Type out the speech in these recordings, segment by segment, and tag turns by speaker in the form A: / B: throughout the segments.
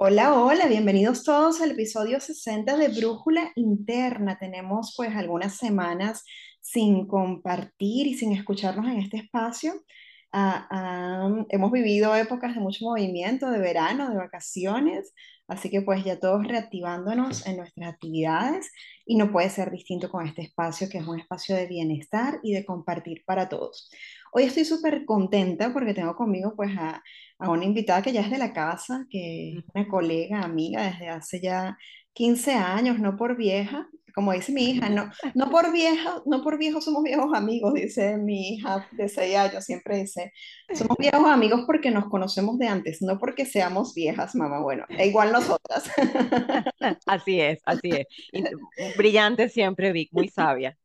A: Hola, hola, bienvenidos todos al episodio 60 de Brújula Interna. Tenemos pues algunas semanas sin compartir y sin escucharnos en este espacio. Ah, ah, hemos vivido épocas de mucho movimiento, de verano, de vacaciones, así que pues ya todos reactivándonos en nuestras actividades y no puede ser distinto con este espacio que es un espacio de bienestar y de compartir para todos. Hoy estoy súper contenta porque tengo conmigo pues a a una invitada que ya es de la casa, que es una colega, amiga desde hace ya 15 años, no por vieja, como dice mi hija, no, no por vieja, no por viejos somos viejos amigos, dice mi hija de 6 años, siempre dice, somos viejos amigos porque nos conocemos de antes, no porque seamos viejas, mamá, bueno, e igual nosotras.
B: Así es, así es. Brillante siempre, Vic, muy sabia.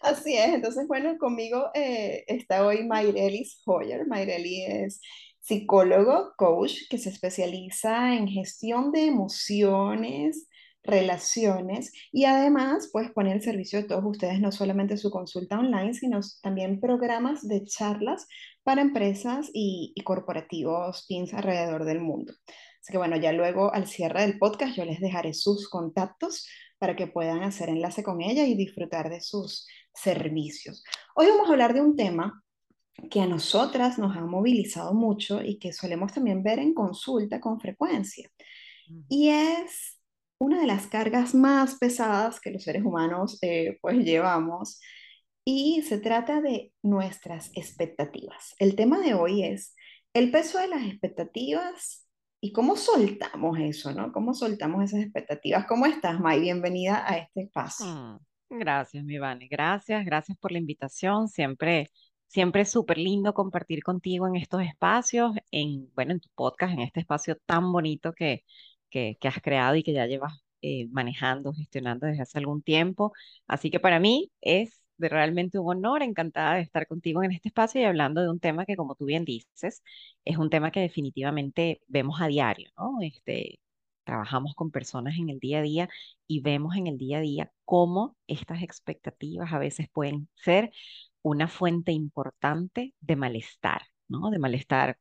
A: Así es, entonces bueno, conmigo eh, está hoy Mayrelis Hoyer. Mayreli es psicólogo, coach, que se especializa en gestión de emociones, relaciones y además pues pone al servicio de todos ustedes no solamente su consulta online, sino también programas de charlas para empresas y, corporativos PINS alrededor del mundo. Así que bueno, ya luego al cierre del podcast yo les dejaré sus contactos para que puedan hacer enlace con ella y disfrutar de sus servicios. Hoy vamos a hablar de un tema que a nosotras nos ha movilizado mucho y que solemos también ver en consulta con frecuencia. Y es una de las cargas más pesadas que los seres humanos eh, pues llevamos y se trata de nuestras expectativas. El tema de hoy es el peso de las expectativas y cómo soltamos eso, ¿no? ¿Cómo soltamos esas expectativas? ¿Cómo estás, May? Bienvenida a este espacio.
B: Mm, Gracias, mi Vane. Gracias, gracias por la invitación. Siempre, siempre es súper lindo compartir contigo en estos espacios, en, bueno, en tu podcast, en este espacio tan bonito que, que, has creado y que ya llevas eh, manejando, gestionando desde hace algún tiempo. Así que para mí es realmente un honor, encantada de estar contigo en este espacio y hablando de un tema que, como tú bien dices, es un tema que definitivamente vemos a diario, ¿no? Este, trabajamos con personas en el día a día y vemos en el día a día cómo estas expectativas a veces pueden ser una fuente importante de malestar, ¿no? De malestar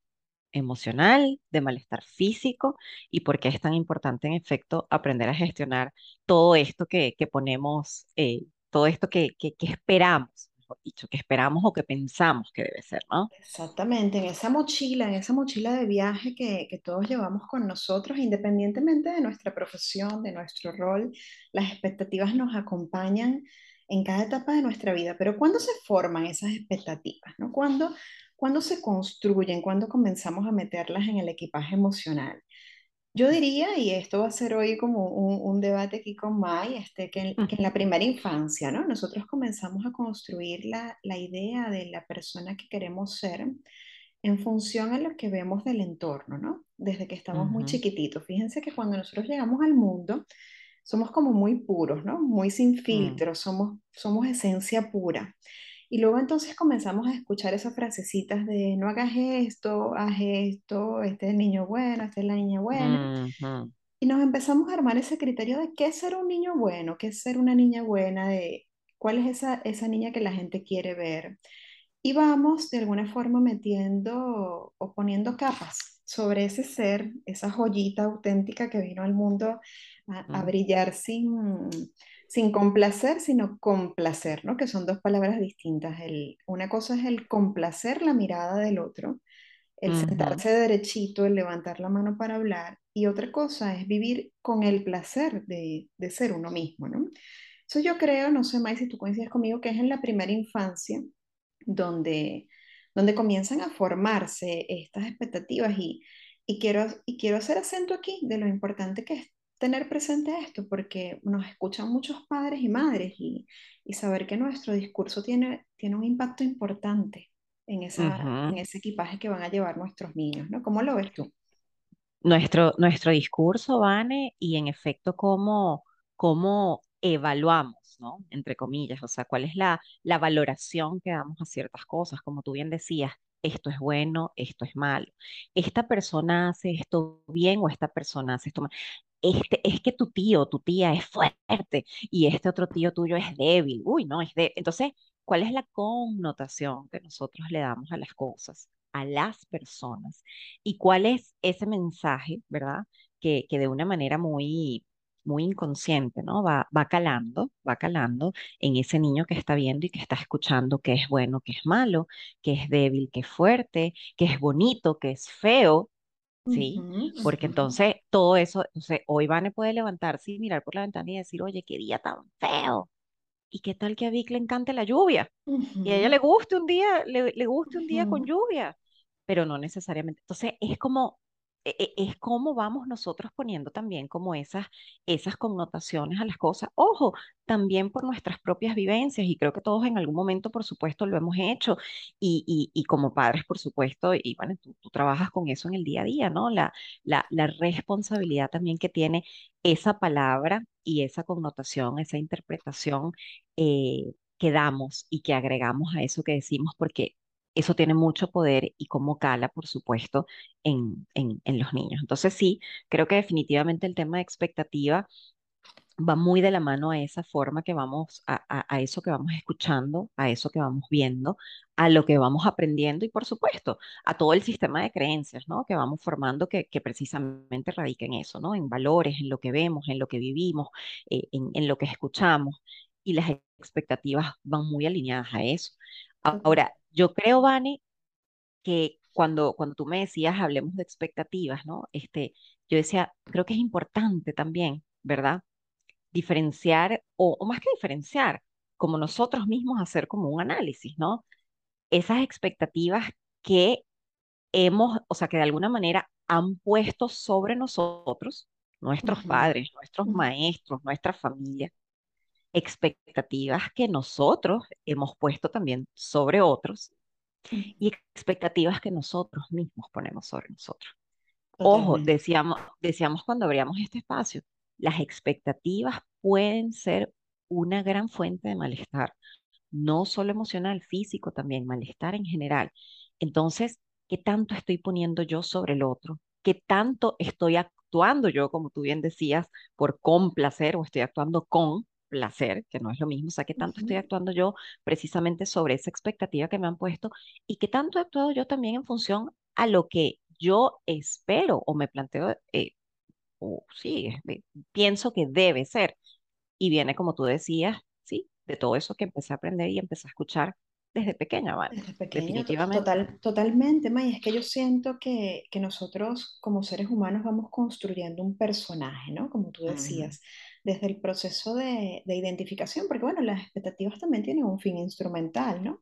B: emocional, de malestar físico y por qué es tan importante en efecto aprender a gestionar todo esto que, que ponemos, eh, todo esto que, que, que esperamos, mejor dicho, que esperamos o que pensamos que debe ser, ¿no?
A: Exactamente, en esa mochila, en esa mochila de viaje que, que todos llevamos con nosotros, independientemente de nuestra profesión, de nuestro rol, las expectativas nos acompañan en cada etapa de nuestra vida. Pero ¿cuándo se forman esas expectativas? ¿no? ¿Cuándo, cuándo se construyen? ¿Cuándo comenzamos a meterlas en el equipaje emocional? Yo diría, y esto va a ser hoy como un, un debate aquí con Mai, este, que, en, que en la primera infancia, ¿no? Nosotros comenzamos a construir la, la idea de la persona que queremos ser en función a lo que vemos del entorno, ¿no? Desde que estamos muy
B: Ujú,
A: chiquititos. Fíjense que cuando nosotros llegamos al mundo, somos como muy puros, ¿no? Muy sin
B: mm,
A: filtro, somos, somos esencia pura. Y luego entonces comenzamos a escuchar esas frasecitas de no hagas esto, haz esto, este es el niño bueno, esta es la niña buena. Y nos empezamos a armar ese criterio de qué es ser un niño bueno, qué es ser una niña buena, de cuál es esa, esa niña que la gente quiere ver. Y vamos de alguna forma metiendo o poniendo capas sobre ese ser, esa joyita auténtica que vino al mundo a, a brillar sin, sin complacer, sino complacer, ¿no? Que son dos palabras distintas. El, una cosa es el complacer la mirada del otro, el sentarse derechito, el levantar la mano para hablar, y otra cosa es vivir con el placer de, de ser uno mismo, ¿no? Eso yo creo, no sé, May, si tú coincides conmigo, que es en la primera infancia donde, donde comienzan a formarse estas expectativas y, y quiero, y quiero hacer acento aquí de lo importante que es tener presente esto, porque nos escuchan muchos padres y madres y, y saber que nuestro discurso tiene, tiene un impacto importante en esa, en
B: Ujú.
A: ese equipaje que van a llevar nuestros niños, ¿no? ¿Cómo lo ves tú?
B: Nuestro, nuestro discurso, Vane, y en efecto cómo, cómo evaluamos, ¿no? Entre comillas, o sea, cuál es la, la valoración que damos a ciertas cosas, como tú bien decías, esto es bueno, esto es malo, esta persona hace esto bien o esta persona hace esto mal. Este, es que tu tío, tu tía es fuerte y este otro tío tuyo es débil. Uy, no, es débil. Entonces, ¿cuál es la connotación que nosotros le damos a las cosas? a las personas y cuál es ese mensaje, ¿verdad? Que, que de una manera muy, muy inconsciente, ¿no? Va, va calando, va calando en ese niño que está viendo y que está escuchando qué es bueno, qué es malo, qué es débil, qué es fuerte, qué es bonito, qué es feo, ¿sí? Porque entonces todo eso, entonces hoy Vane puede levantarse y mirar por la ventana y decir, oye, qué día tan feo. ¿Y qué tal que a Vic le encante la lluvia? Y a ella le guste un día, le, le guste un día con lluvia, pero no necesariamente. Entonces, es como, es como vamos nosotros poniendo también como esas, esas connotaciones a las cosas. Ojo, también por nuestras propias vivencias, y creo que todos en algún momento, por supuesto, lo hemos hecho, y, y, como padres, por supuesto, y bueno, tú, trabajas con eso en el día a día, ¿no? La, la, la responsabilidad también que tiene esa palabra y esa connotación, esa interpretación. eh, que damos y que agregamos a eso que decimos, porque eso tiene mucho poder y cómo cala, por supuesto, en, en, en los niños. Entonces sí, creo que definitivamente el tema de expectativa va muy de la mano a esa forma que vamos, a, a, a eso que vamos escuchando, a eso que vamos viendo, a lo que vamos aprendiendo y, por supuesto, a todo el sistema de creencias, ¿no? Que vamos formando que, que precisamente radica en eso, ¿no? En valores, en lo que vemos, en lo que vivimos, eh, en, en lo que escuchamos. Y las expectativas van muy alineadas a eso. Ahora, yo creo, Vane, que cuando, cuando tú me decías, hablemos de expectativas, ¿no? Este, yo decía, creo que es importante también, ¿verdad? diferenciar, o, o más que diferenciar, como nosotros mismos hacer como un análisis, ¿no? Esas expectativas que hemos, o sea, que de alguna manera han puesto sobre nosotros, nuestros padres, nuestros maestros, nuestra familia, expectativas que nosotros hemos puesto también sobre otros y expectativas que nosotros mismos ponemos sobre nosotros. Ojo, decíamos, decíamos cuando abríamos este espacio, las expectativas pueden ser una gran fuente de malestar, no solo emocional, físico también, malestar en general. Entonces, ¿qué tanto estoy poniendo yo sobre el otro? ¿Qué tanto estoy actuando yo, como tú bien decías, por complacer o estoy actuando con placer, que no es lo mismo? O sea, ¿qué tanto estoy actuando yo precisamente sobre esa expectativa que me han puesto? ¿Y qué tanto he actuado yo también en función a lo que yo espero o me planteo, eh, o sí, eh, pienso que debe ser? Y viene, como tú decías, sí, de todo eso que empecé a aprender y empecé a escuchar desde pequeña, ¿vale?
A: Desde pequeño, to-
B: Definitivamente.
A: total, totalmente, May. Es que yo siento que, que nosotros como seres humanos vamos construyendo un personaje, ¿no? Como tú decías, desde el proceso de, de identificación, porque bueno, las expectativas también tienen un fin instrumental, ¿no?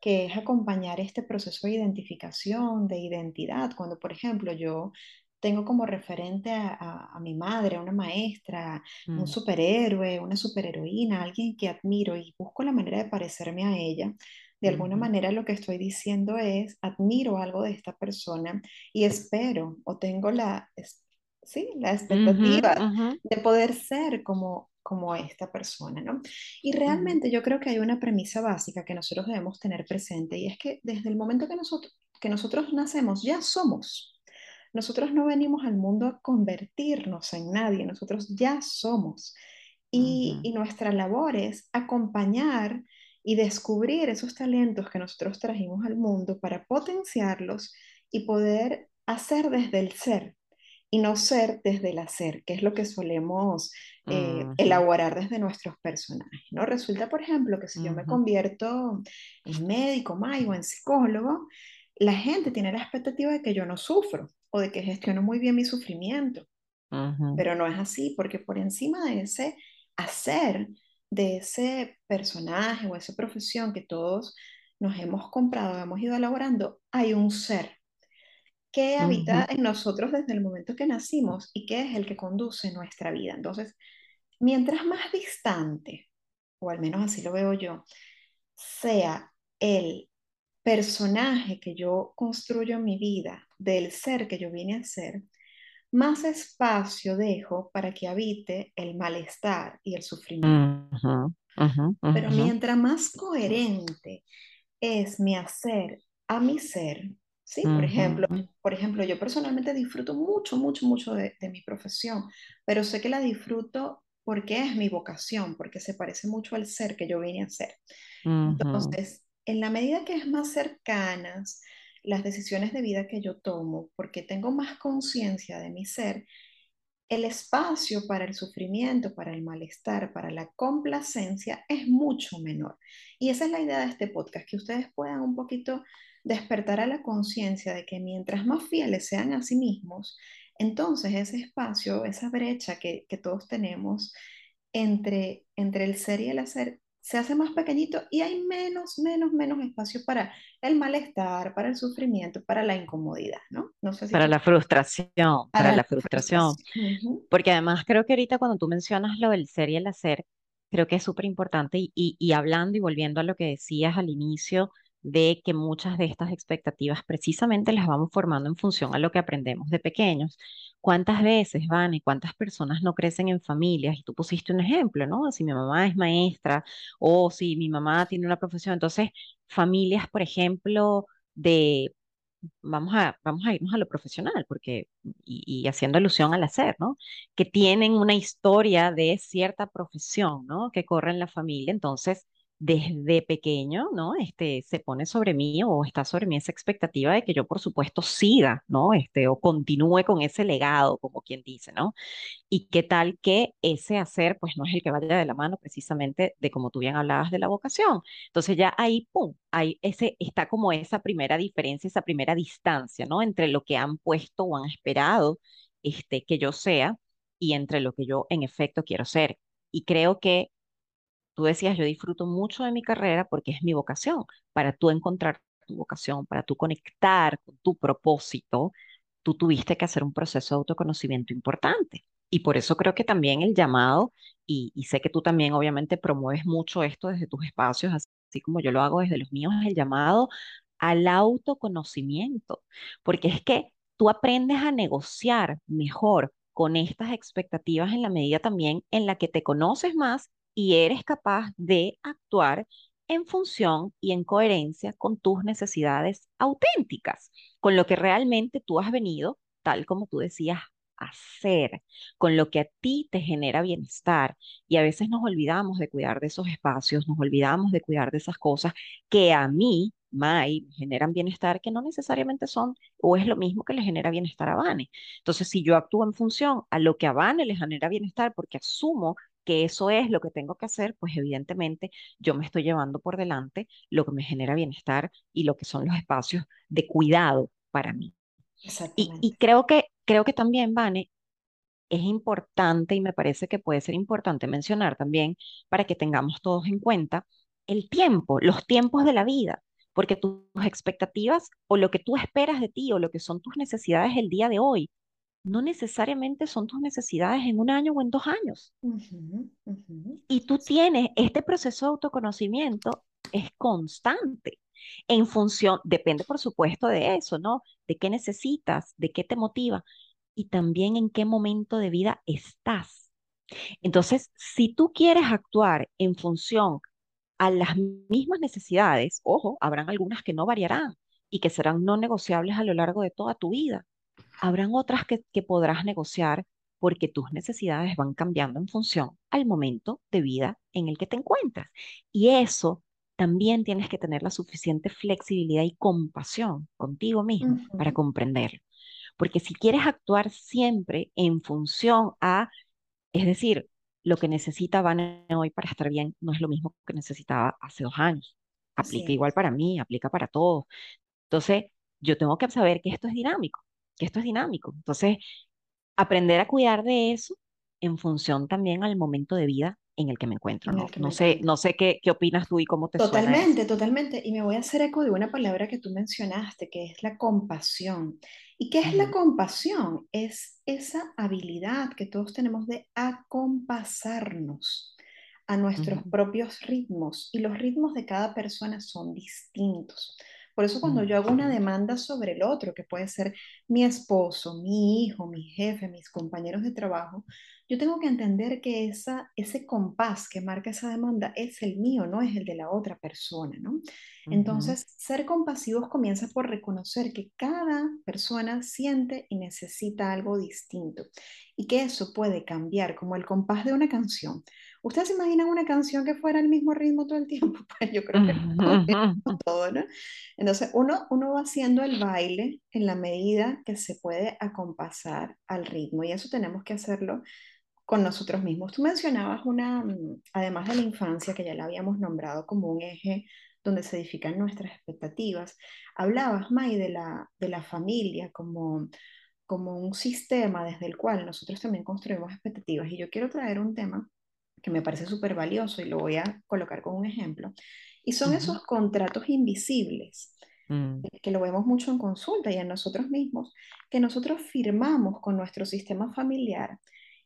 A: Que es acompañar este proceso de identificación, de identidad. Cuando, por ejemplo, yo tengo como referente a, a, a mi madre, a una maestra, un
B: mm,
A: superhéroe, una superheroína, alguien que admiro y busco la manera de parecerme a ella de alguna manera lo que estoy diciendo es, admiro algo de esta persona y espero o tengo la, sí, la expectativa
B: ujú,
A: de poder ser como, como esta persona, ¿no? Y realmente yo creo que hay una premisa básica que nosotros debemos tener presente y es que desde el momento que nosotros, que nosotros nacemos ya somos. Nosotros no venimos al mundo a convertirnos en nadie, nosotros ya somos. Y, y nuestra labor es acompañar y descubrir esos talentos que nosotros trajimos al mundo para potenciarlos y poder hacer desde el ser y no ser desde el hacer, que es lo que solemos eh, elaborar desde nuestros personajes, ¿no? Resulta, por ejemplo, que si yo me convierto en médico, o en psicólogo, la gente tiene la expectativa de que yo no sufro o de que gestiono muy bien mi sufrimiento, pero no es así, porque por encima de ese hacer, de ese personaje o esa profesión que todos nos hemos comprado, hemos ido elaborando, hay un ser que habita en nosotros desde el momento que nacimos y que es el que conduce nuestra vida. Entonces, mientras más distante, o al menos así lo veo yo, sea el personaje que yo construyo en mi vida del ser que yo vine a ser, más espacio dejo para que habite el malestar y el sufrimiento. Pero mientras más coherente es mi hacer a mi ser, ¿sí? Por ejemplo, por ejemplo, yo personalmente disfruto mucho, mucho, mucho de, de mi profesión, pero sé que la disfruto porque es mi vocación, porque se parece mucho al ser que yo vine a ser. Entonces, en la medida que es más cercanas las decisiones de vida que yo tomo, porque tengo más conciencia de mi ser, el espacio para el sufrimiento, para el malestar, para la complacencia es mucho menor. Y esa es la idea de este podcast, que ustedes puedan un poquito despertar a la conciencia de que mientras más fieles sean a sí mismos, entonces ese espacio, esa brecha que, que todos tenemos entre, entre el ser y el hacer, se hace más pequeñito y hay menos, menos, menos espacio para el malestar, para el sufrimiento, para la incomodidad, ¿no? No
B: sé si para la frustración, para, la frustración. Porque además creo que ahorita cuando tú mencionas lo del ser y el hacer, creo que es súper importante y, y hablando y volviendo a lo que decías al inicio de que muchas de estas expectativas precisamente las vamos formando en función a lo que aprendemos de pequeños. ¿Cuántas veces van y cuántas personas no crecen en familias? Y tú pusiste un ejemplo, ¿no? Si mi mamá es maestra o si mi mamá tiene una profesión, entonces familias, por ejemplo, de vamos a, vamos a irnos a lo profesional, porque, y, y, haciendo alusión al hacer, ¿no? Que tienen una historia de cierta profesión, ¿no? Que corre en la familia, entonces desde pequeño, ¿no? Este, se pone sobre mí o está sobre mí esa expectativa de que yo, por supuesto, siga, ¿no? Este, o continúe con ese legado, como quien dice, ¿no? Y qué tal que ese hacer, pues no es el que vaya de la mano precisamente de como tú bien hablabas de la vocación. Entonces ya ahí, pum, ahí ese, está como esa primera diferencia, esa primera distancia, ¿no? Entre lo que han puesto o han esperado este, que yo sea y entre lo que yo en efecto quiero ser. Y creo que Tú decías, yo disfruto mucho de mi carrera porque es mi vocación. Para tú encontrar tu vocación, para tú conectar con tu propósito, tú tuviste que hacer un proceso de autoconocimiento importante. Y por eso creo que también el llamado, y, sé que tú también obviamente promueves mucho esto desde tus espacios, así como yo lo hago desde los míos, es el llamado al autoconocimiento, porque es que tú aprendes a negociar mejor con estas expectativas en la medida también en la que te conoces más y eres capaz de actuar en función y en coherencia con tus necesidades auténticas, con lo que realmente tú has venido, tal como tú decías, a hacer, con lo que a ti te genera bienestar. Y a veces nos olvidamos de cuidar de esos espacios, nos olvidamos de cuidar de esas cosas que a mí, me generan bienestar, que no necesariamente son o es lo mismo que le genera bienestar a Vane. Entonces, si yo actúo en función a lo que a Vane le genera bienestar, porque asumo que eso es lo que tengo que hacer, pues evidentemente yo me estoy llevando por delante lo que me genera bienestar y lo que son los espacios de cuidado para mí. Y, y creo que, creo que también, Vane, es importante y me parece que puede ser importante mencionar también para que tengamos todos en cuenta el tiempo, los tiempos de la vida, porque tus expectativas o lo que tú esperas de ti o lo que son tus necesidades el día de hoy no necesariamente son tus necesidades en un año o en dos años. Y tú tienes, este proceso de autoconocimiento es constante en función, depende por supuesto de eso, ¿no? De qué necesitas, de qué te motiva y también en qué momento de vida estás. Entonces, si tú quieres actuar en función a las mismas necesidades, ojo, habrán algunas que no variarán y que serán no negociables a lo largo de toda tu vida habrán otras que, podrás negociar porque tus necesidades van cambiando en función al momento de vida en el que te encuentras. Y eso también tienes que tener la suficiente flexibilidad y compasión contigo mismo para comprenderlo. Porque si quieres actuar siempre en función a, es decir, lo que necesita Van hoy para estar bien no es lo mismo que necesitaba hace dos años. Aplica igual para mí, aplica para todos. Entonces, yo tengo que saber que esto es dinámico que esto es dinámico. Entonces, aprender a cuidar de eso en función también al momento de vida en el que me encuentro. No, no sé, no sé qué, qué opinas tú y cómo te
A: Totalmente, totalmente. Y me voy a hacer eco de una palabra que tú mencionaste, que es la compasión. ¿Y qué es la compasión? Es esa habilidad que todos tenemos de acompasarnos a nuestros propios ritmos. Y los ritmos de cada persona son distintos. Por eso cuando yo hago una demanda sobre el otro, que puede ser mi esposo, mi hijo, mi jefe, mis compañeros de trabajo, yo tengo que entender que esa, ese compás que marca esa demanda es el mío, no es el de la otra persona, ¿no? Entonces, ser compasivos comienza por reconocer que cada persona siente y necesita algo distinto y que eso puede cambiar como el compás de una canción. ¿Ustedes se imaginan una canción que fuera el mismo ritmo todo el tiempo? Pues yo creo que no, todo, ¿no? Entonces, uno, uno va haciendo el baile en la medida que se puede acompasar al ritmo y eso tenemos que hacerlo con nosotros mismos. Tú mencionabas una, mm, además de la infancia, que ya la habíamos nombrado como un eje donde se edifican nuestras expectativas, hablabas, May, de la, de la familia como, como un sistema desde el cual nosotros también construimos expectativas. Y yo quiero traer un tema que me parece súper valioso y lo voy a colocar con un ejemplo. Y son
B: ujú,
A: esos contratos invisibles,
B: mm,
A: que lo vemos mucho en consulta y en nosotros mismos, que nosotros firmamos con nuestro sistema familiar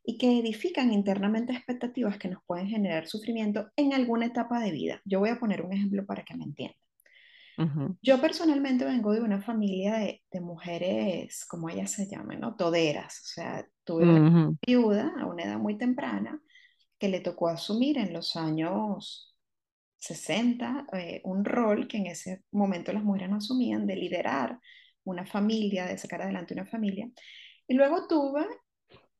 A: y que edifican internamente expectativas que nos pueden generar sufrimiento en alguna etapa de vida. Yo voy a poner un ejemplo para que me entiendan.
B: ujú,
A: Yo personalmente vengo de una familia de, de mujeres, como ellas se llaman, ¿no? Toderas. O sea, tuve una
B: ujú,
A: viuda a una edad muy temprana que le tocó asumir en los años 60 eh, un rol que en ese momento las mujeres no asumían de liderar una familia, de sacar adelante una familia. Y luego tuve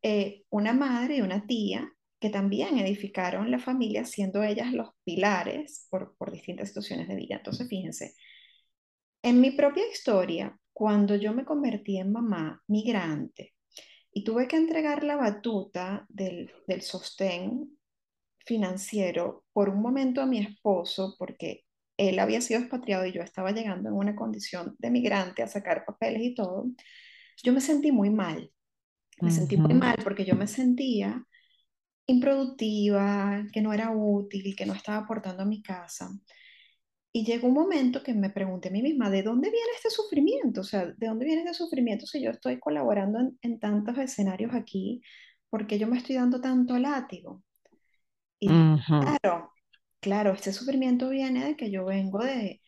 A: eh, una madre y una tía que también edificaron la familia, siendo ellas los pilares por, por distintas situaciones de vida. Entonces, fíjense, en mi propia historia, cuando yo me convertí en mamá migrante y tuve que entregar la batuta del, del sostén financiero por un momento a mi esposo, porque él había sido expatriado y yo estaba llegando en una condición de migrante a sacar papeles y todo, yo me sentí muy mal. Me sentí muy mal porque yo me sentía improductiva, que no era útil, que no estaba aportando a mi casa. Y llegó un momento que me pregunté a mí misma, ¿de dónde viene este sufrimiento? O sea, ¿de dónde viene este sufrimiento si yo estoy colaborando en, en tantos escenarios aquí? porque yo me estoy dando tanto látigo? Y claro, claro, este sufrimiento viene de que yo vengo de,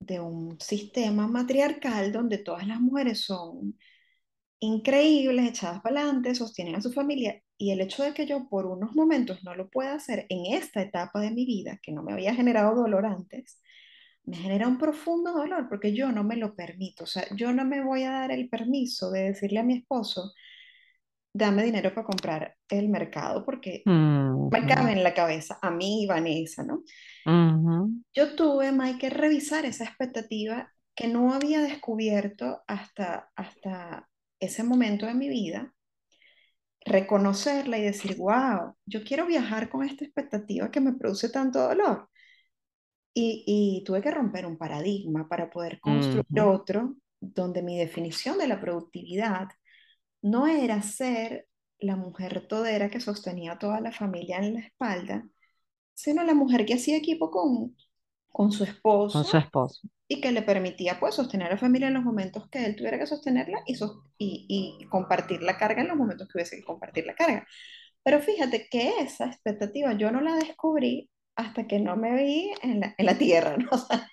A: de un sistema matriarcal donde todas las mujeres son increíbles, echadas para adelante, sostienen a su familia y el hecho de que yo por unos momentos no lo pueda hacer en esta etapa de mi vida, que no me había generado dolor antes, me genera un profundo dolor porque yo no me lo permito, o sea, yo no me voy a dar el permiso de decirle a mi esposo, dame dinero para comprar el mercado porque me cabe en la cabeza, a mí y Vanessa, ¿no? Yo tuve, Mike, que revisar esa expectativa que no había descubierto hasta, hasta ese momento de mi vida, reconocerla y decir, wow, yo quiero viajar con esta expectativa que me produce tanto dolor. Y, y tuve que romper un paradigma para poder construir otro donde mi definición de la productividad no era ser la mujer todera que sostenía a toda la familia en la espalda, sino la mujer que hacía equipo con, con su
B: Con su
A: esposo
B: esposo.
A: Y que le permitía pues sostener a la familia en los momentos que él tuviera que sostenerla y, sos- y, y compartir la carga en los momentos que hubiese que compartir la carga. Pero fíjate que esa expectativa yo no la descubrí hasta que no me vi en la, en la tierra, ¿no? O sea,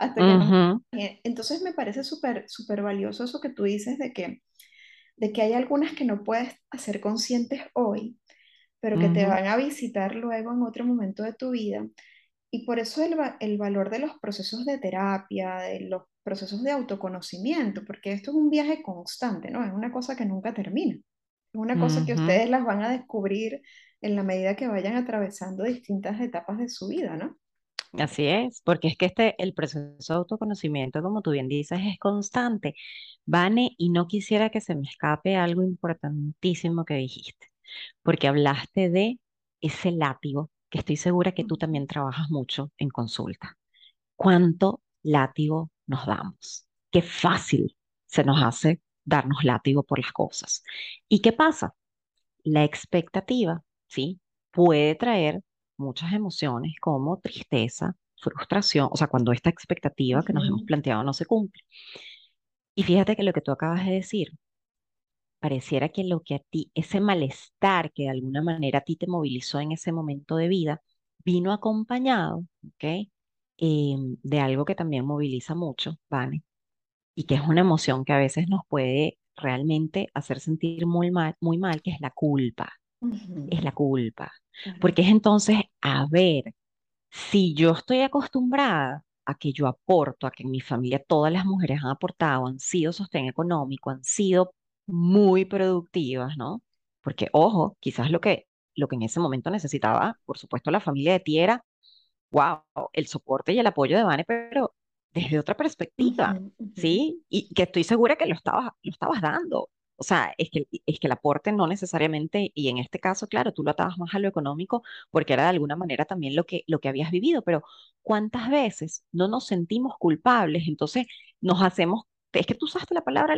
A: hasta que no. Entonces me parece súper, súper valioso eso que tú dices de que, de que hay algunas que no puedes hacer conscientes hoy, pero que te van a visitar luego en otro momento de tu vida y por eso el, va- el valor de los procesos de terapia, de los procesos de autoconocimiento, porque esto es un viaje constante, ¿no? Es una cosa que nunca termina. Es una cosa que ustedes las van a descubrir en la medida que vayan atravesando distintas etapas de su vida, ¿no?
B: Así es, porque es que este, el proceso de autoconocimiento, como tú bien dices, es constante. Vane, y no quisiera que se me escape algo importantísimo que dijiste, porque hablaste de ese látigo, que estoy segura que tú también trabajas mucho en consulta. ¿Cuánto látigo nos damos? Qué fácil se nos hace darnos látigo por las cosas. ¿Y qué pasa? La expectativa, ¿sí? Puede traer muchas emociones como tristeza, frustración, o sea, cuando esta expectativa que nos hemos planteado no se cumple. Y fíjate que lo que tú acabas de decir, pareciera que lo que a ti, ese malestar que de alguna manera a ti te movilizó en ese momento de vida, vino acompañado, ¿ok? Eh, de algo que también moviliza mucho, ¿vale? Y que es una emoción que a veces nos puede realmente hacer sentir muy mal, muy mal, que es la culpa. es la culpa. Porque es entonces, a ver, si yo estoy acostumbrada a que yo aporto, a que en mi familia todas las mujeres han aportado, han sido sostén económico, han sido muy productivas, ¿no? Porque, ojo, quizás lo que, lo que en ese momento necesitaba, por supuesto, la familia de ti era, wow, el soporte y el apoyo de Vane, pero desde otra perspectiva,
A: ujú,
B: ¿sí? Y que estoy segura que lo estabas, lo estabas dando. O sea, es que, es que el aporte no necesariamente, y en este caso, claro, tú lo atabas más a lo económico porque era de alguna manera también lo que, lo que habías vivido, pero ¿cuántas veces no nos sentimos culpables? Entonces nos hacemos, es que tú usaste la palabra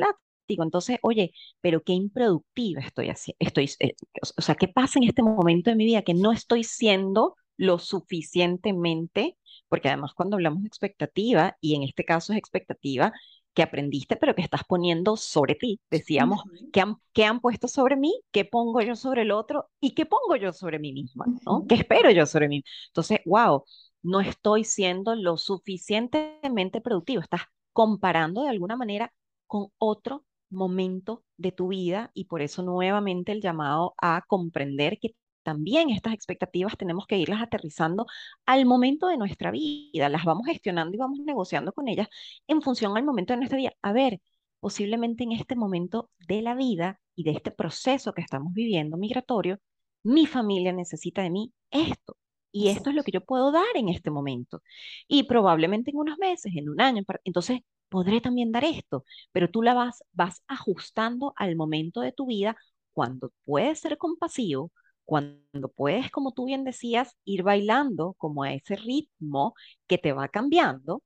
B: entonces, oye, pero qué improductiva estoy haciendo, estoy, eh, o sea, ¿qué pasa en este momento de mi vida que no estoy siendo lo suficientemente? Porque además cuando hablamos de expectativa, y en este caso es expectativa que aprendiste, pero que estás poniendo sobre ti. Decíamos,
A: ujú,
B: ¿qué han, qué han puesto sobre mí? ¿Qué pongo yo sobre el otro? ¿Y qué pongo yo sobre mí misma? ¿Qué espero yo sobre mí? Entonces, wow, no estoy siendo lo suficientemente productivo. Estás comparando de alguna manera con otro momento de tu vida y por eso nuevamente el llamado a comprender que también estas expectativas tenemos que irlas aterrizando al momento de nuestra vida, las vamos gestionando y vamos negociando con ellas en función al momento de nuestra vida. A ver, posiblemente en este momento de la vida y de este proceso que estamos viviendo migratorio, mi familia necesita de mí esto. Y esto es lo que yo puedo dar en este momento. Y probablemente en unos meses, en un año, entonces podré también dar esto, pero tú la vas, vas ajustando al momento de tu vida cuando puedes ser compasivo, cuando puedes, como tú bien decías, ir bailando como a ese ritmo que te va cambiando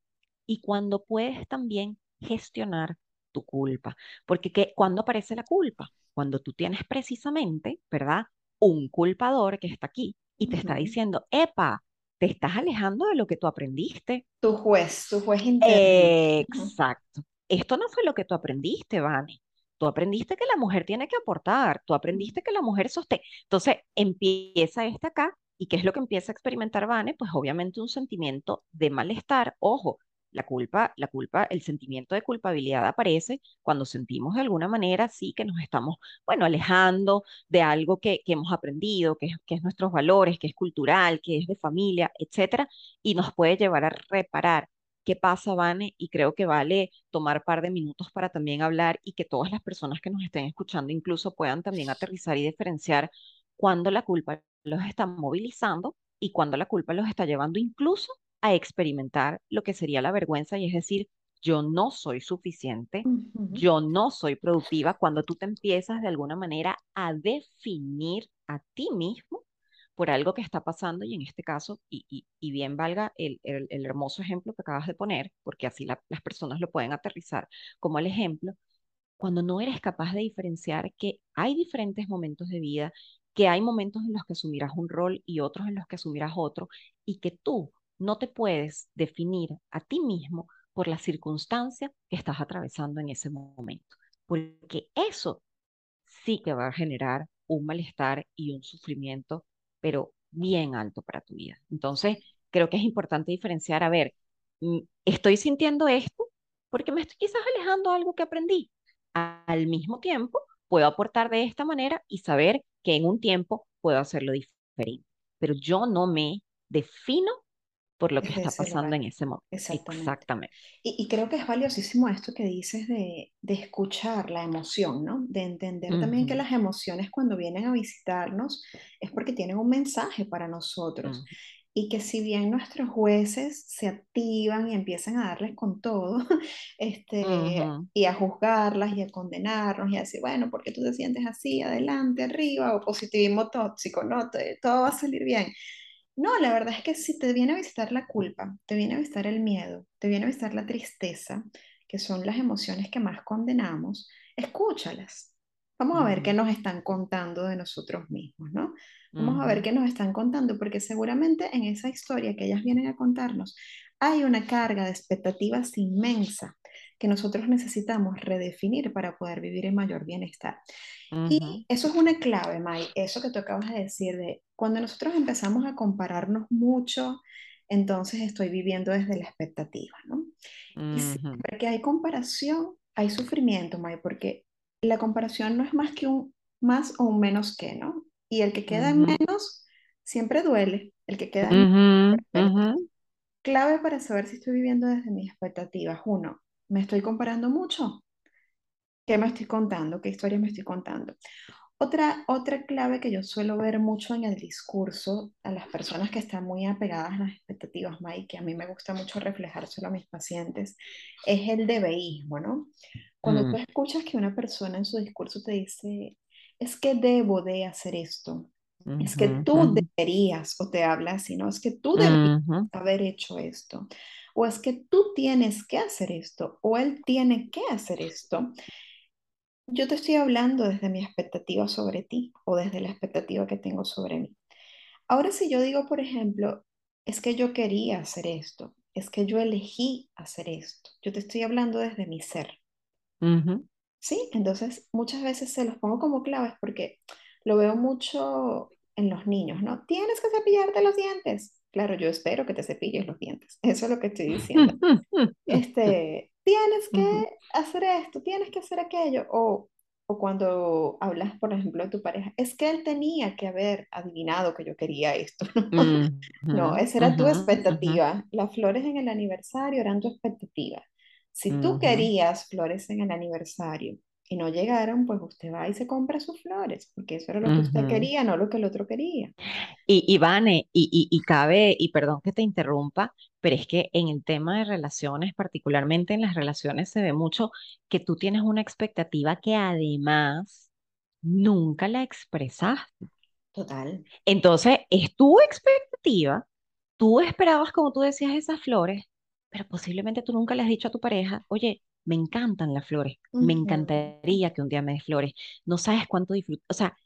B: y cuando puedes también gestionar tu culpa. Porque ¿qué, ¿cuándo aparece la culpa? Cuando tú tienes precisamente, ¿verdad? Un culpador que está aquí y te está diciendo, epa, te estás alejando de lo que tú aprendiste.
A: Tu juez, tu juez interno.
B: Exacto. Esto no fue lo que tú aprendiste, Vane. Tú aprendiste que la mujer tiene que aportar, tú aprendiste que la mujer sostén. Entonces empieza esta acá, ¿y qué es lo que empieza a experimentar Vane? Pues obviamente un sentimiento de malestar. Ojo, la culpa, la culpa, el sentimiento de culpabilidad aparece cuando sentimos de alguna manera, sí, que nos estamos, bueno, alejando de algo que, que hemos aprendido, que es, que es nuestros valores, que es cultural, que es de familia, etcétera, y nos puede llevar a reparar. Qué pasa, Vane, y creo que vale tomar par de minutos para también hablar y que todas las personas que nos estén escuchando incluso puedan también aterrizar y diferenciar cuándo la culpa los está movilizando y cuándo la culpa los está llevando incluso a experimentar lo que sería la vergüenza y es decir, yo no soy suficiente, yo no soy productiva, cuando tú te empiezas de alguna manera a definir a ti mismo por algo que está pasando y en este caso, y, y, y bien valga el, el, el, hermoso ejemplo que acabas de poner, porque así la, las personas lo pueden aterrizar como el ejemplo, cuando no eres capaz de diferenciar que hay diferentes momentos de vida, que hay momentos en los que asumirás un rol y otros en los que asumirás otro, y que tú no te puedes definir a ti mismo por la circunstancia que estás atravesando en ese momento, porque eso sí que va a generar un malestar y un sufrimiento, pero bien alto para tu vida. Entonces, creo que es importante diferenciar, a ver, mm, estoy sintiendo esto porque me estoy quizás alejando de algo que aprendí. Al mismo tiempo, puedo aportar de esta manera y saber que en un tiempo puedo hacerlo diferente. Pero yo no me defino por lo que está pasando
A: lugar,
B: en ese momento.
A: exactamente.
B: Exactamente.
A: Y, y creo que es valiosísimo esto que dices de, de escuchar la emoción, ¿no? De entender también que las emociones cuando vienen a visitarnos es porque tienen un mensaje para nosotros.
B: ujú,
A: Y que si bien nuestros jueces se activan y empiezan a darles con todo, este, y a juzgarlas y a condenarnos y a decir, bueno, ¿por qué tú te sientes así? Adelante, arriba, o positivismo tóxico, no, todo va a salir bien no, la verdad es que si te viene a visitar la culpa, te viene a visitar el miedo, te viene a visitar la tristeza, que son las emociones que más condenamos, escúchalas. Vamos a ver qué nos están contando de nosotros mismos, ¿no? Vamos a ver qué nos están contando, porque seguramente en esa historia que ellas vienen a contarnos hay una carga de expectativas inmensa que nosotros necesitamos redefinir para poder vivir en mayor bienestar. Y eso es una clave, Mai, eso que tú acabas de decir, de cuando nosotros empezamos a compararnos mucho, entonces estoy viviendo desde la expectativa, ¿no? Y
B: ujú.
A: siempre que hay comparación, hay sufrimiento, Mai, porque la comparación no es más que un más o un menos que, ¿no? Y el que queda en
B: ujú,
A: menos siempre duele. El que queda en menos Clave para saber si estoy viviendo desde mis expectativas. Uno, ¿me estoy comparando mucho? ¿Qué me estoy contando? ¿Qué historia me estoy contando? Otra, otra clave que yo suelo ver mucho en el discurso a las personas que están muy apegadas a las expectativas, Mike, que a mí me gusta mucho reflejárselo a mis pacientes, es el debeísmo, ¿no? Cuando tú
B: mm,
A: escuchas que una persona en su discurso te dice, es que debo de hacer esto, es que tú deberías, o te habla así, ¿no? Es que tú deberías haber hecho esto, o es que tú tienes que hacer esto, o él tiene que hacer esto. Yo te estoy hablando desde mi expectativa sobre ti o desde la expectativa que tengo sobre mí. Ahora, si yo digo, por ejemplo, es que yo quería hacer esto, es que yo elegí hacer esto, yo te estoy hablando desde mi ser, ¿sí? Entonces, muchas veces se los pongo como claves porque lo veo mucho en los niños, ¿no? Tienes que cepillarte los dientes. Claro, yo espero que te cepilles los dientes. Eso es lo que estoy diciendo. este, tienes que hacer esto, tienes que hacer aquello, o, o cuando hablas, por ejemplo, de tu pareja, es que él tenía que haber adivinado que yo quería esto. No, esa era tu expectativa. Las flores en el aniversario eran tu expectativa. Si tú querías flores en el aniversario y no llegaron, pues usted va y se compra sus flores, porque eso era lo que usted quería, no lo que el otro quería.
B: Y, y Vane, y, y, y cabe, y perdón que te interrumpa, pero es que en el tema de relaciones, particularmente en las relaciones, se ve mucho que tú tienes una expectativa que además nunca la expresaste.
A: Total.
B: Entonces, es tu expectativa, tú esperabas, como tú decías, esas flores, pero posiblemente tú nunca le has dicho a tu pareja, oye, me encantan las flores, me encantaría que un día me des flores, no sabes cuánto disfruto, o sea,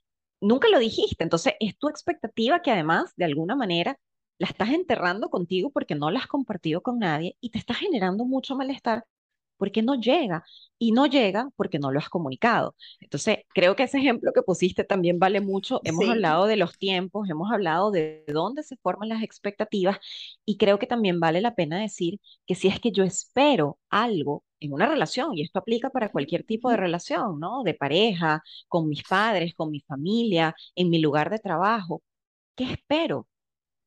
B: nunca lo dijiste, entonces es tu expectativa que además, de alguna manera, la estás enterrando contigo porque no la has compartido con nadie y te está generando mucho malestar porque no llega y no llega porque no lo has comunicado. Entonces, creo que ese ejemplo que pusiste también vale mucho. Hemos
A: Sí,
B: hablado de los tiempos, hemos hablado de dónde se forman las expectativas y creo que también vale la pena decir que si es que yo espero algo en una relación, y esto aplica para cualquier tipo de relación, ¿no? De pareja, con mis padres, con mi familia, en mi lugar de trabajo, ¿qué espero?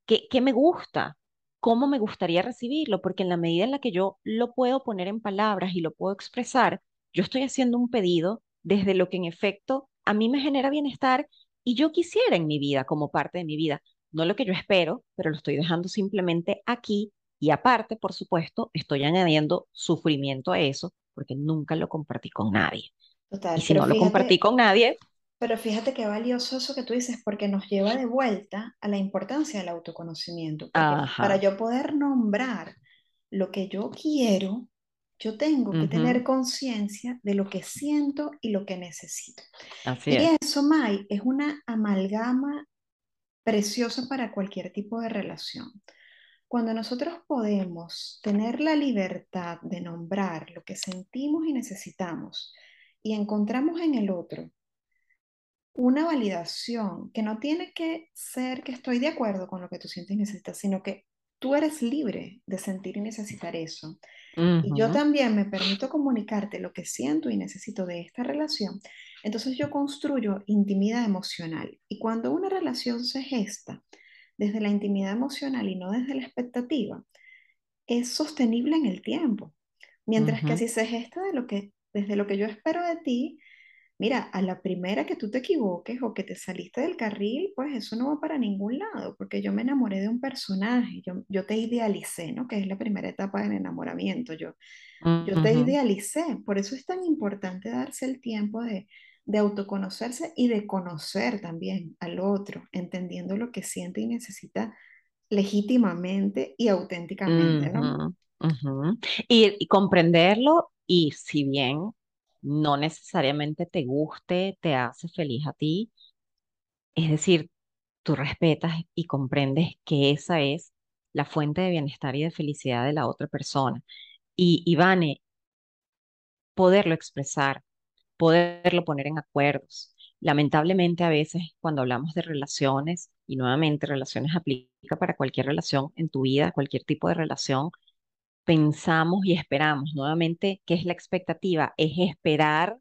B: ¿Qué, qué me gusta? ¿Cómo me gustaría recibirlo? Porque en la medida en la que yo lo puedo poner en palabras y lo puedo expresar, yo estoy haciendo un pedido desde lo que en efecto a mí me genera bienestar y yo quisiera en mi vida, como parte de mi vida. No lo que yo espero, pero lo estoy dejando simplemente aquí y aparte, por supuesto, estoy añadiendo sufrimiento a eso porque nunca lo compartí con nadie. Y si no lo compartí con nadie,
A: Pero fíjate qué valioso eso que tú dices, porque nos lleva de vuelta a la importancia del autoconocimiento, para yo poder nombrar lo que yo quiero, yo tengo que tener
B: ujú,
A: conciencia de lo que siento y lo que necesito.
B: así
A: Y
B: es.
A: eso, Mai, es una amalgama preciosa para cualquier tipo de relación. Cuando nosotros podemos tener la libertad de nombrar lo que sentimos y necesitamos y encontramos en el otro una validación que no tiene que ser que estoy de acuerdo con lo que tú sientes y necesitas, sino que tú eres libre de sentir y necesitar eso. Y yo también me permito comunicarte lo que siento y necesito de esta relación. Entonces yo construyo intimidad emocional. Y cuando una relación se gesta desde la intimidad emocional y no desde la expectativa, es sostenible en el tiempo. Mientras que si se gesta de lo que, desde lo que yo espero de ti, Mira, a la primera que tú te equivoques o que te saliste del carril, pues eso no va para ningún lado, porque yo me enamoré de un personaje, yo, yo te idealicé, ¿no? Que es la primera etapa del enamoramiento, yo, yo te idealicé, por eso es tan importante darse el tiempo de, de autoconocerse y de conocer también al otro, entendiendo lo que siente y necesita legítimamente y auténticamente, ¿no?
B: y comprenderlo, y si bien no necesariamente te guste, te hace feliz a ti, es decir, tú respetas y comprendes que esa es la fuente de bienestar y de felicidad de la otra persona. Y, y Vane, poderlo expresar, poderlo poner en acuerdos. Lamentablemente a veces cuando hablamos de relaciones, y nuevamente relaciones aplica para cualquier relación en tu vida, cualquier tipo de relación, pensamos y esperamos. Nuevamente, ¿qué es la expectativa? Es esperar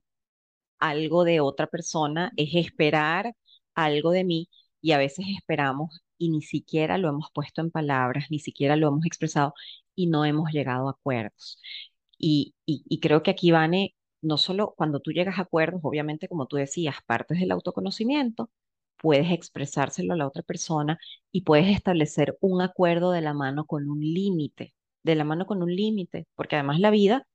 B: algo de otra persona, es esperar algo de mí y a veces esperamos y ni siquiera lo hemos puesto en palabras, ni siquiera lo hemos expresado y no hemos llegado a acuerdos. Y, y, creo que aquí, Vane, no solo cuando tú llegas a acuerdos, obviamente, como tú decías, partes del autoconocimiento, puedes expresárselo a la otra persona y puedes establecer un acuerdo de la mano con un límite, de la mano con un límite, porque además la vida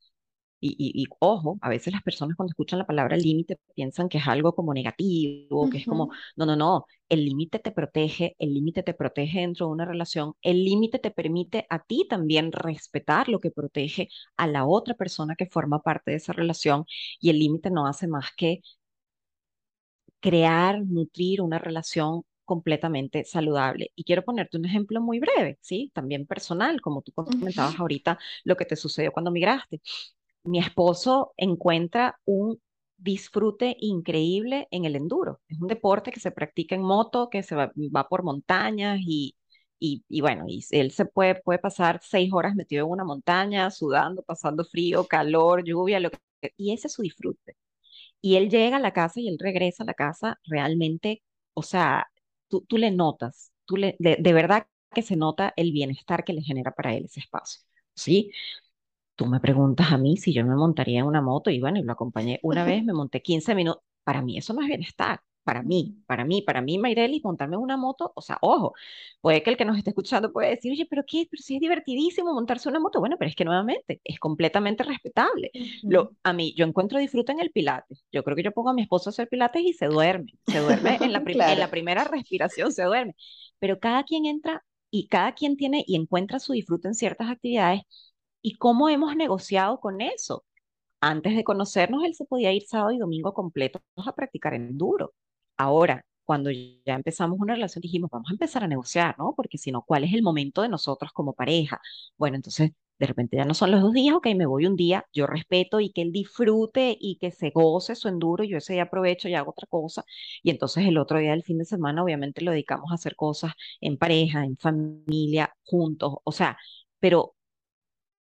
B: y, ojo, a veces las personas cuando escuchan la palabra límite piensan que es algo como negativo, que es como, no, no, no, el límite te protege, el límite te protege dentro de una relación, el límite te permite a ti también respetar lo que protege a la otra persona que forma parte de esa relación y el límite no hace más que crear, nutrir una relación completamente saludable. Y quiero ponerte un ejemplo muy breve, ¿sí? También personal, como tú comentabas ahorita, lo que te sucedió cuando migraste mi esposo encuentra un disfrute increíble en el enduro. Es un deporte que se practica en moto, que se va, por montañas y, y, bueno, y él se puede, puede pasar seis horas metido en una montaña, sudando, pasando frío, calor, lluvia, lo que, y ese es su disfrute. Y él llega a la casa y él regresa a la casa realmente, o sea, tú, tú le notas, tú le, de, de verdad que se nota el bienestar que le genera para él ese espacio. ¿sí? Tú me preguntas a mí si yo me montaría en una moto y bueno, y lo acompañé una vez, me monté 15 minutos. Para mí eso no es bienestar. Para mí, para mí, para mí, Mayreli, montarme en una moto, o sea, ojo, puede que el que nos esté escuchando puede decir, oye, pero qué, pero si es divertidísimo montarse una moto. Bueno, pero es que nuevamente es completamente respetable. Lo, a mí, yo encuentro disfruto en el pilates. Yo creo que yo pongo a mi esposo a hacer pilates y se duerme. Se duerme en la, en la primera respiración, se duerme. Pero cada quien entra y cada quien tiene y encuentra su disfrute en ciertas actividades ¿Y cómo hemos negociado con eso? Antes de conocernos, él se podía ir sábado y domingo completo a practicar enduro. Ahora, cuando ya empezamos una relación, dijimos, vamos a empezar a negociar, ¿no? Porque si no, ¿cuál es el momento de nosotros como pareja? Bueno, entonces, de repente ya no son los dos días, ok, me voy un día, yo respeto y que él disfrute y que se goce su enduro, yo ese día aprovecho y hago otra cosa. Y entonces el otro día del fin de semana, obviamente, lo dedicamos a hacer cosas en pareja, en familia, juntos, o sea, pero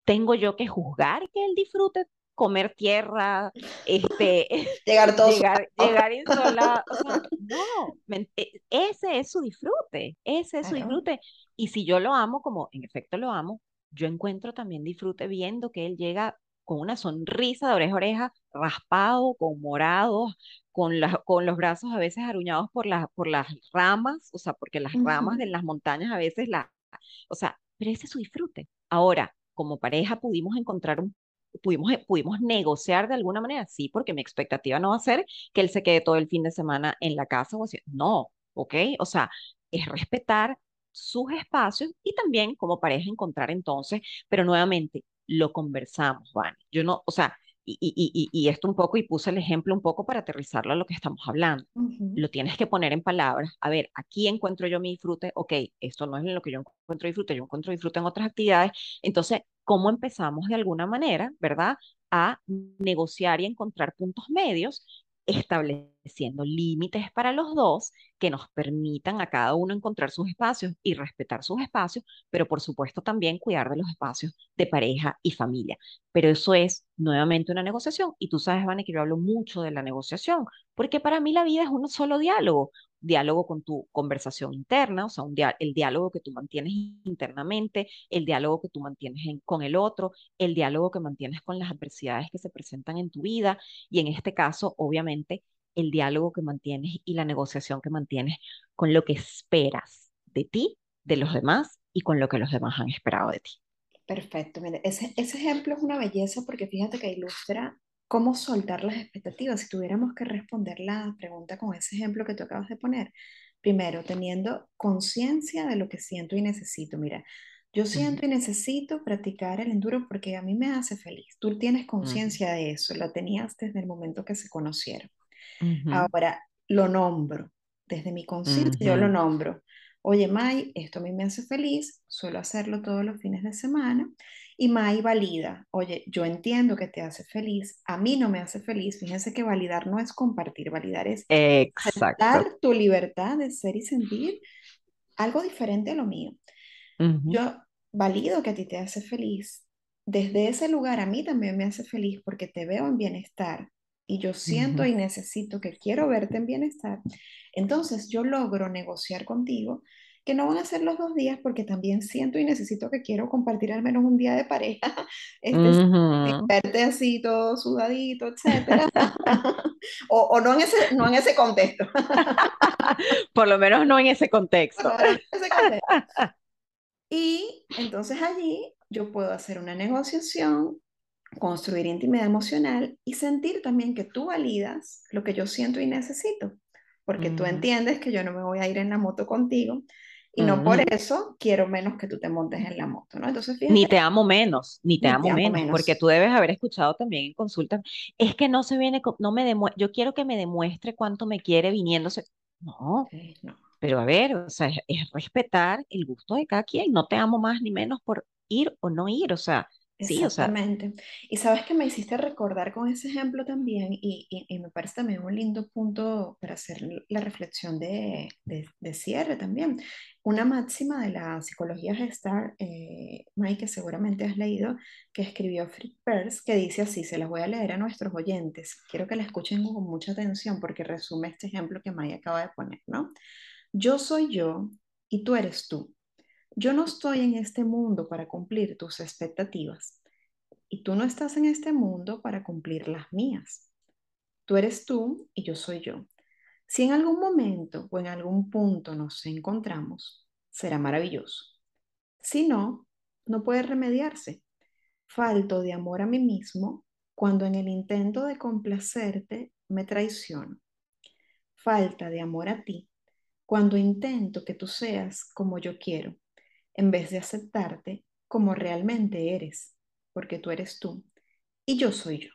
B: tengo yo que juzgar que él disfrute comer tierra, este,
A: llegar todo
B: llegar, llegar insolado. O sea, no, e, ese es su disfrute, ese es su disfrute. Y si yo lo amo, como en efecto lo amo, yo encuentro también disfrute viendo que él llega con una sonrisa de oreja a oreja, raspado, con morados, con, con los brazos a veces aruñados por, por las ramas, o sea, porque las ramas de las montañas a veces la, o sea, pero ese es su disfrute. Ahora, como pareja pudimos encontrar un, pudimos, pudimos negociar de alguna manera, sí, porque mi expectativa no va a ser que él se quede todo el fin de semana en la casa o así, no, ¿ok? O sea, es respetar sus espacios y también como pareja encontrar entonces, pero nuevamente lo conversamos, Vani. Yo no, o sea, y, y, y, esto un poco, y puse el ejemplo un poco para aterrizarlo a lo que estamos hablando. Lo tienes que poner en palabras. A ver, aquí encuentro yo mi disfrute. Ok, esto no es en lo que yo encuentro disfrute, yo encuentro disfrute en otras actividades. Entonces, ¿cómo empezamos de alguna manera, verdad, a negociar y encontrar puntos medios estableciendo límites para los dos que nos permitan a cada uno encontrar sus espacios y respetar sus espacios, pero por supuesto también cuidar de los espacios de pareja y familia. Pero eso es nuevamente una negociación y tú sabes, Vane, que yo hablo mucho de la negociación, porque para mí la vida es un solo diálogo, diálogo con tu conversación interna, o sea, el diálogo que tú mantienes internamente, el diálogo que tú mantienes con el otro, el diálogo que mantienes con las adversidades que se presentan en tu vida y en este caso, obviamente, el diálogo que mantienes y la negociación que mantienes con lo que esperas de ti, de los demás y con lo que los demás han esperado de ti.
A: Perfecto, mire, ese, ese ejemplo es una belleza porque fíjate que ilustra cómo soltar las expectativas. Si tuviéramos que responder la pregunta con ese ejemplo que tú acabas de poner, primero, teniendo conciencia de lo que siento y necesito. Mira, yo siento y necesito practicar el enduro porque a mí me hace feliz. Tú tienes conciencia de eso, la tenías desde el momento que se conocieron. Ahora, lo nombro. Desde mi conciencia yo lo nombro. Oye, May, esto a mí me hace feliz, suelo hacerlo todos los fines de semana y Mai valida, oye, yo entiendo que te hace feliz, a mí no me hace feliz. Fíjense que validar no es compartir, validar es dar tu libertad de ser y sentir algo diferente a lo mío. Yo valido que a ti te hace feliz. Desde ese lugar a mí también me hace feliz porque te veo en bienestar y yo siento y necesito que quiero verte en bienestar, entonces yo logro negociar contigo que no van a ser los dos días porque también siento y necesito que quiero compartir al menos un día de pareja, este, verte así todo sudadito, etcétera. o, o no, en ese, no en ese contexto.
B: Por lo menos no en ese contexto.
A: Y entonces allí yo puedo hacer una negociación, construir intimidad emocional y sentir también que tú validas lo que yo siento y necesito, porque tú entiendes que yo no me voy a ir en la moto contigo y no por eso quiero menos que tú te montes en la moto, ¿no? Entonces,
B: Ni te amo menos, ni te, amo, menos, porque tú debes haber escuchado también en consulta, es que no se viene, no me yo quiero que me demuestre cuánto me quiere viniéndose. No, no. Pero a ver, o sea, es, respetar el gusto de cada quien. No te amo más ni menos por ir o no ir. O sea, sí.
A: Exactamente. Y sabes que me hiciste recordar con ese ejemplo también, y, y, me parece también un lindo punto para hacer la reflexión de, de, cierre también. Una máxima de la psicología gestal, eh, Mike, que seguramente has leído, que escribió Fritz Perls, que dice así, se las voy a leer a nuestros oyentes. Quiero que la escuchen con mucha atención porque resume este ejemplo que Mike acaba de poner, ¿no? Yo soy yo y tú eres tú. Yo no estoy en este mundo para cumplir tus expectativas y tú no estás en este mundo para cumplir las mías. Tú eres tú y yo soy yo. Si en algún momento o en algún punto nos encontramos, será maravilloso. Si no, no puede remediarse. Falto de amor a mí mismo cuando en el intento de complacerte me traiciono. Falta de amor a ti cuando intento que tú seas como yo quiero, en vez de aceptarte como realmente eres, porque tú eres tú y yo soy yo.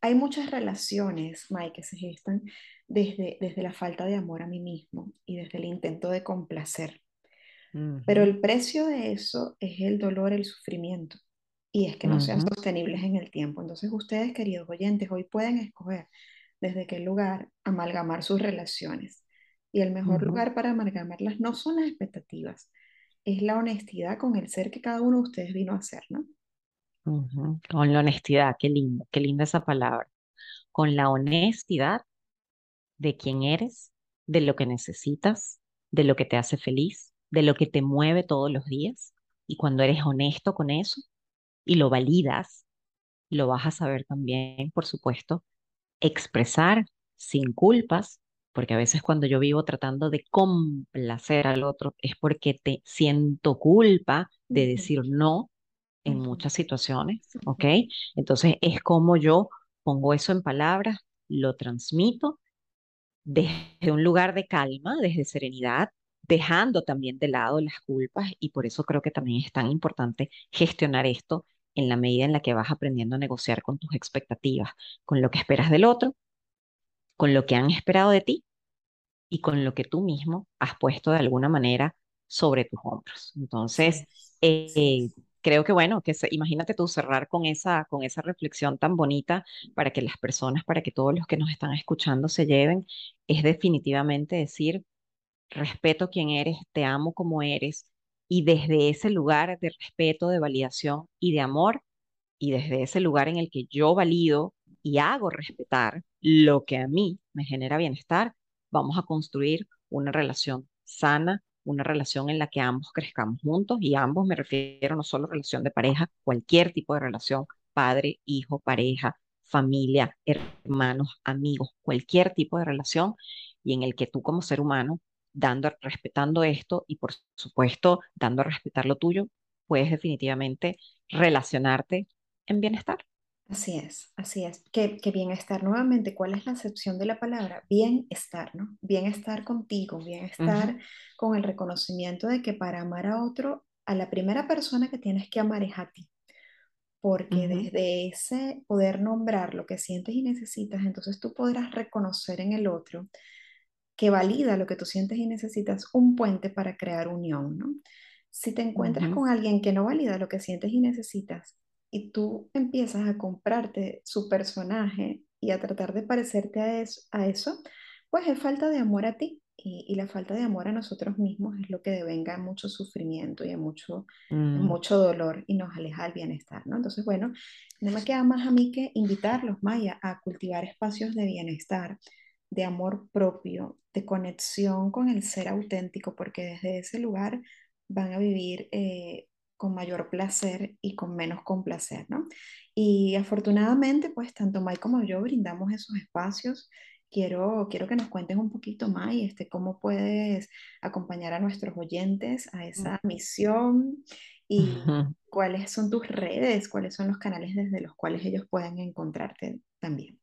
A: Hay muchas relaciones, Mike, que se gestan desde, desde la falta de amor a mí mismo y desde el intento de complacer. Pero el precio de eso es el dolor, el sufrimiento, y es que no sean sostenibles en el tiempo. Entonces ustedes, queridos oyentes, hoy pueden escoger desde qué lugar amalgamar sus relaciones. Y el mejor lugar para amalgamarlas no son las expectativas, es la honestidad con el ser que cada uno de ustedes vino a ser, ¿no?
B: Con la honestidad, qué lindo, qué linda esa palabra. Con la honestidad de quién eres, de lo que necesitas, de lo que te hace feliz, de lo que te mueve todos los días. Y cuando eres honesto con eso y lo validas, lo vas a saber también, por supuesto, expresar sin culpas porque a veces cuando yo vivo tratando de complacer al otro es porque te siento culpa de decir no en muchas situaciones, ¿ok? Entonces es como yo pongo eso en palabras, lo transmito desde un lugar de calma, desde serenidad, dejando también de lado las culpas y por eso creo que también es tan importante gestionar esto en la medida en la que vas aprendiendo a negociar con tus expectativas, con lo que esperas del otro, con lo que han esperado de ti y con lo que tú mismo has puesto de alguna manera sobre tus hombros. Entonces, eh, creo que bueno, que imagínate tú cerrar con esa, con esa reflexión tan bonita para que las personas, para que todos los que nos están escuchando se lleven, es definitivamente decir, respeto quién eres, te amo como eres, y desde ese lugar de respeto, de validación y de amor, y desde ese lugar en el que yo valido y hago respetar lo que a mí me genera bienestar, vamos a construir una relación sana, una relación en la que ambos crezcamos juntos y ambos me refiero no solo a relación de pareja, cualquier tipo de relación, padre, hijo, pareja, familia, hermanos, amigos, cualquier tipo de relación y en el que tú como ser humano, dando, respetando esto y por supuesto dando respetar lo tuyo, puedes definitivamente relacionarte en bienestar.
A: Así es, así es. Que, bienestar, nuevamente, ¿cuál es la acepción de la palabra? Bienestar, ¿no? Bienestar contigo, bienestar con el reconocimiento de que para amar a otro, a la primera persona que tienes que amar es a ti. Porque desde ese poder nombrar lo que sientes y necesitas, entonces tú podrás reconocer en el otro que valida lo que tú sientes y necesitas un puente para crear unión, ¿no? Si te encuentras con alguien que no valida lo que sientes y necesitas, y tú empiezas a comprarte su personaje y a tratar de parecerte a eso, a eso, pues es falta de amor a ti. y, y la falta de amor a nosotros mismos es lo que devenga en mucho sufrimiento y mucho,
B: Mm,
A: mucho dolor y nos aleja del bienestar, ¿no? Entonces, bueno, no me queda más a mí que invitarlos, Maya, a cultivar espacios de bienestar, de amor propio, de conexión con el ser auténtico, porque desde ese lugar van a vivir eh, con mayor placer y con menos complacer, ¿no? Y afortunadamente, pues tanto Mike como yo brindamos esos espacios. Quiero, quiero que nos cuentes un poquito más y este, cómo puedes acompañar a nuestros oyentes a esa misión y cuáles son tus redes, cuáles son los canales desde los cuales ellos pueden encontrarte también.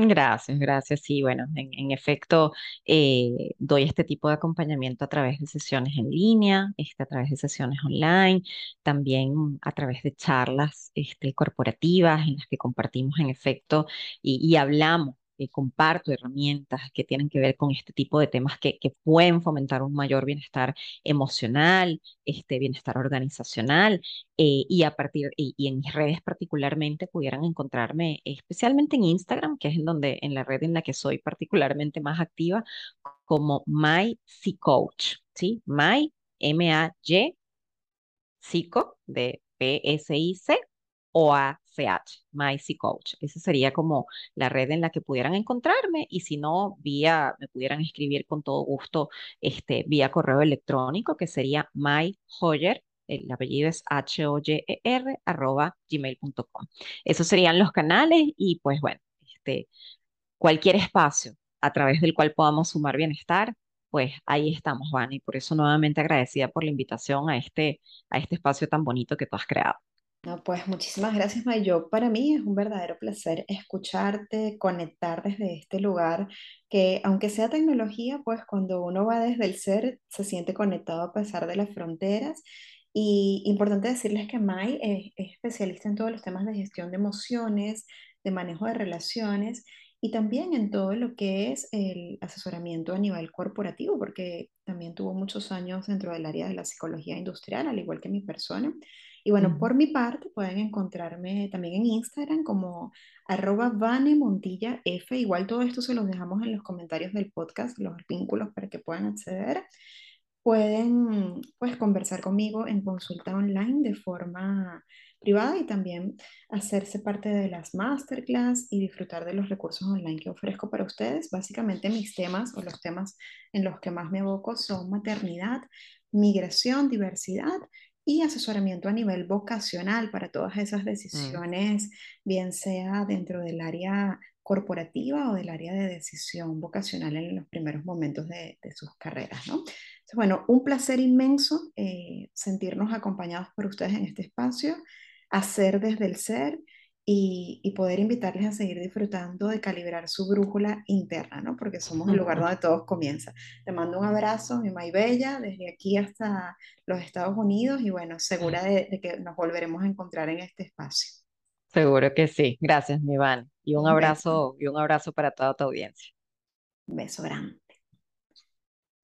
B: Gracias, gracias. Sí, bueno, en, efecto, eh, doy este tipo de acompañamiento a través de sesiones en línea, este, a través de sesiones online, también a través de charlas este, corporativas en las que compartimos en efecto y hablamos. Comparto herramientas que tienen que ver con este tipo de temas que, que pueden fomentar un mayor bienestar emocional, este bienestar organizacional eh, y a partir, y, y en mis redes particularmente pudieran encontrarme, especialmente en Instagram, que es en donde, en la red en la que soy particularmente más activa, como My Coach, ¿sí? My, M-A-Y, Psico, de P-S-I-C, o A-C-H, My Coach. Esa sería como la red en la que pudieran encontrarme y si no, vía, me pudieran escribir con todo gusto, este, vía correo electrónico, que sería myhoyer, el apellido es H-O-Y-E-R, arroba gmail.com. Esos serían los canales y pues bueno, este, cualquier espacio a través del cual podamos sumar bienestar, pues ahí estamos, Vani. Y por eso nuevamente agradecida por la invitación a este, a este espacio tan bonito que tú has creado.
A: No, pues muchísimas gracias, Mayo. Para mí es un verdadero placer escucharte, conectar desde este lugar, que aunque sea tecnología, pues cuando uno va desde el ser, se siente conectado a pesar de las fronteras. Y importante decirles que Mai es, es especialista en todos los temas de gestión de emociones, de manejo de relaciones y también en todo lo que es el asesoramiento a nivel corporativo, porque también tuvo muchos años dentro del área de la psicología industrial, al igual que mi persona. Y bueno, por mi parte pueden encontrarme también en Instagram como arroba Vane Montilla F. Igual todo esto se los dejamos en los comentarios del podcast, los vínculos para que puedan acceder. Pueden pues conversar conmigo en consulta online de forma privada y también hacerse parte de las masterclass y disfrutar de los recursos online que ofrezco para ustedes. Básicamente mis temas o los temas en los que más me aboco son maternidad, migración, diversidad y asesoramiento a nivel vocacional para todas esas
B: Mm,
A: decisiones, bien sea dentro del área corporativa o del área de decisión vocacional en los primeros momentos de, de sus carreras, ¿no? Entonces, bueno, un placer inmenso eh, sentirnos acompañados por ustedes en este espacio, hacer desde el ser y, y poder invitarles a seguir disfrutando de calibrar su brújula interna, ¿no? Porque somos el lugar donde todos comienza. Te mando un abrazo, mi May Bella, desde aquí hasta los Estados Unidos y bueno, segura de, de que nos volveremos a encontrar en este espacio.
B: Seguro que sí. Gracias, mi Van. Y
A: un beso,
B: abrazo, y un abrazo para toda tu audiencia.
A: un beso grande.